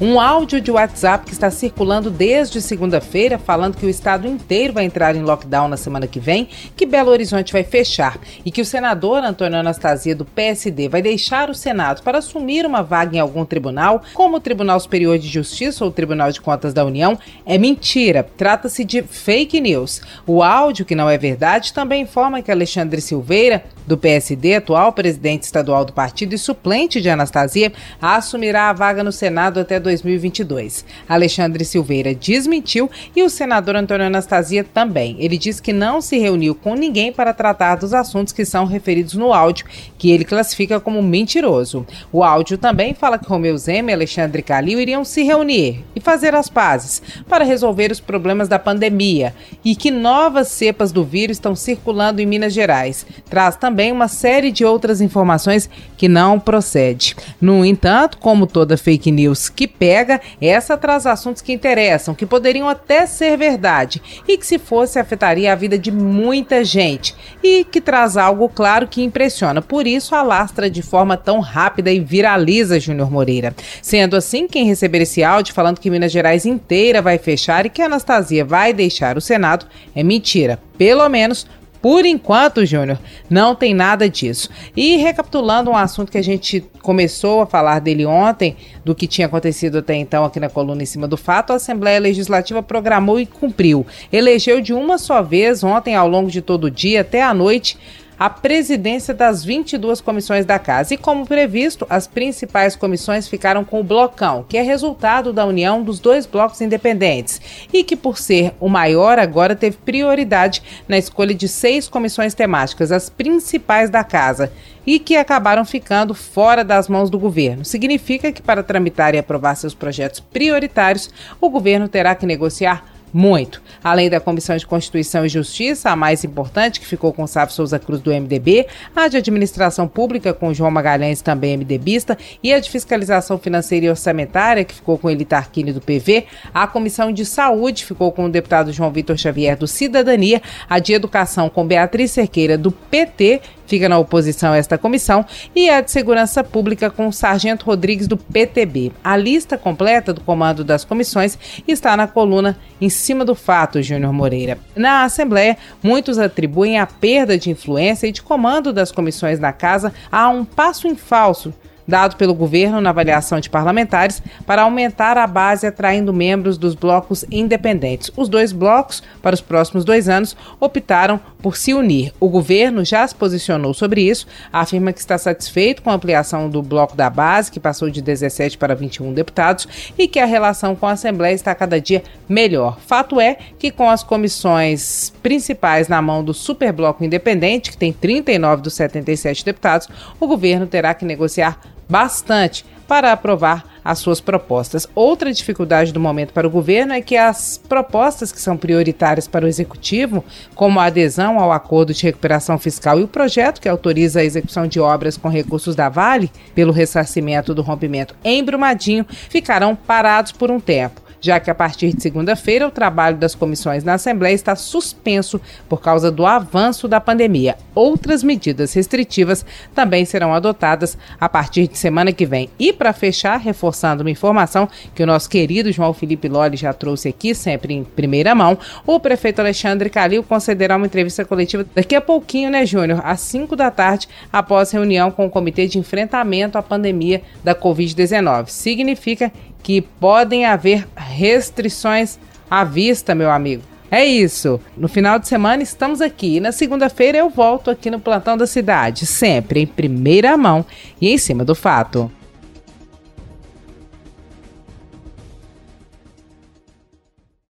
Um áudio de WhatsApp que está circulando desde segunda-feira, falando que o estado inteiro vai entrar em lockdown na semana que vem, que Belo Horizonte vai fechar e que o senador Antônio Anastasia, do PSD, vai deixar o Senado para assumir uma vaga em algum tribunal, como o Tribunal Superior de Justiça ou o Tribunal de Contas da União, é mentira. Trata-se de fake news. O áudio, que não é verdade, também informa que Alexandre Silveira, do PSD, atual presidente estadual do partido e suplente de Anastasia, assumirá a vaga no Senado até 2022. Alexandre Silveira desmentiu e o senador Antônio Anastasia também. Ele diz que não se reuniu com ninguém para tratar dos assuntos que são referidos no áudio, que ele classifica como mentiroso. O áudio também fala que Romeu Zema e Alexandre Calil iriam se reunir e fazer as pazes para resolver os problemas da pandemia e que novas cepas do vírus estão circulando em Minas Gerais. Traz também uma série de outras informações que não procede. No entanto, como toda fake news que pega, essa traz assuntos que interessam, que poderiam até ser verdade e que, se fosse, afetaria a vida de muita gente e que traz algo claro que impressiona. Por isso, alastra de forma tão rápida e viraliza Júnior Moreira. Sendo assim, quem receber esse áudio falando que Minas Gerais inteira vai fechar e que Anastasia vai deixar o Senado é mentira. Pelo menos por enquanto, Júnior, não tem nada disso. E recapitulando um assunto que a gente começou a falar dele ontem, do que tinha acontecido até então aqui na coluna em cima do fato, a Assembleia Legislativa programou e cumpriu. Elegeu de uma só vez, ontem, ao longo de todo o dia, até a noite, a presidência das 22 comissões da Casa. E, como previsto, as principais comissões ficaram com o blocão, que é resultado da união dos dois blocos independentes e que, por ser o maior, agora teve prioridade na escolha de seis comissões temáticas, as principais da Casa, e que acabaram ficando fora das mãos do governo. Significa que, para tramitar e aprovar seus projetos prioritários, o governo terá que negociar muito. Além da Comissão de Constituição e Justiça, a mais importante, que ficou com Sávio Souza Cruz do MDB, a de Administração Pública com João Magalhães, também MDBista, e a de Fiscalização Financeira e Orçamentária, que ficou com Elita Arquini do PV, a Comissão de Saúde ficou com o deputado João Vitor Xavier do Cidadania, a de Educação com Beatriz Cerqueira do PT fica na oposição esta comissão, e a de Segurança Pública com o Sargento Rodrigues do PTB. A lista completa do comando das comissões está na coluna em cima do fato, Júnior Moreira. Na Assembleia, muitos atribuem a perda de influência e de comando das comissões na casa a um passo em falso dado pelo governo na avaliação de parlamentares para aumentar a base atraindo membros dos blocos independentes. Os dois blocos, para os próximos dois anos, optaram por se unir. O governo já se posicionou sobre isso, afirma que está satisfeito com a ampliação do bloco da base, que passou de 17 para 21 deputados, e que a relação com a Assembleia está cada dia melhor. Fato é que, com as comissões principais na mão do superbloco independente, que tem 39 dos 77 deputados, o governo terá que negociar bastante para aprovar as suas propostas. Outra dificuldade do momento para o governo é que as propostas que são prioritárias para o executivo, como a adesão ao acordo de recuperação fiscal e o projeto que autoriza a execução de obras com recursos da Vale pelo ressarcimento do rompimento em Brumadinho, ficarão parados por um tempo já que a partir de segunda-feira o trabalho das comissões na Assembleia está suspenso por causa do avanço da pandemia. Outras medidas restritivas também serão adotadas a partir de semana que vem. E para fechar, reforçando uma informação que o nosso querido João Felipe Lolli já trouxe aqui, sempre em primeira mão, o prefeito Alexandre Calil concederá uma entrevista coletiva daqui a pouquinho, né, Júnior? Às 5 da tarde, após reunião com o Comitê de Enfrentamento à Pandemia da Covid-19. Significa que podem haver restrições à vista, meu amigo. É isso. No final de semana estamos aqui. E na segunda-feira eu volto aqui no Plantão da Cidade, sempre em primeira mão e em cima do fato.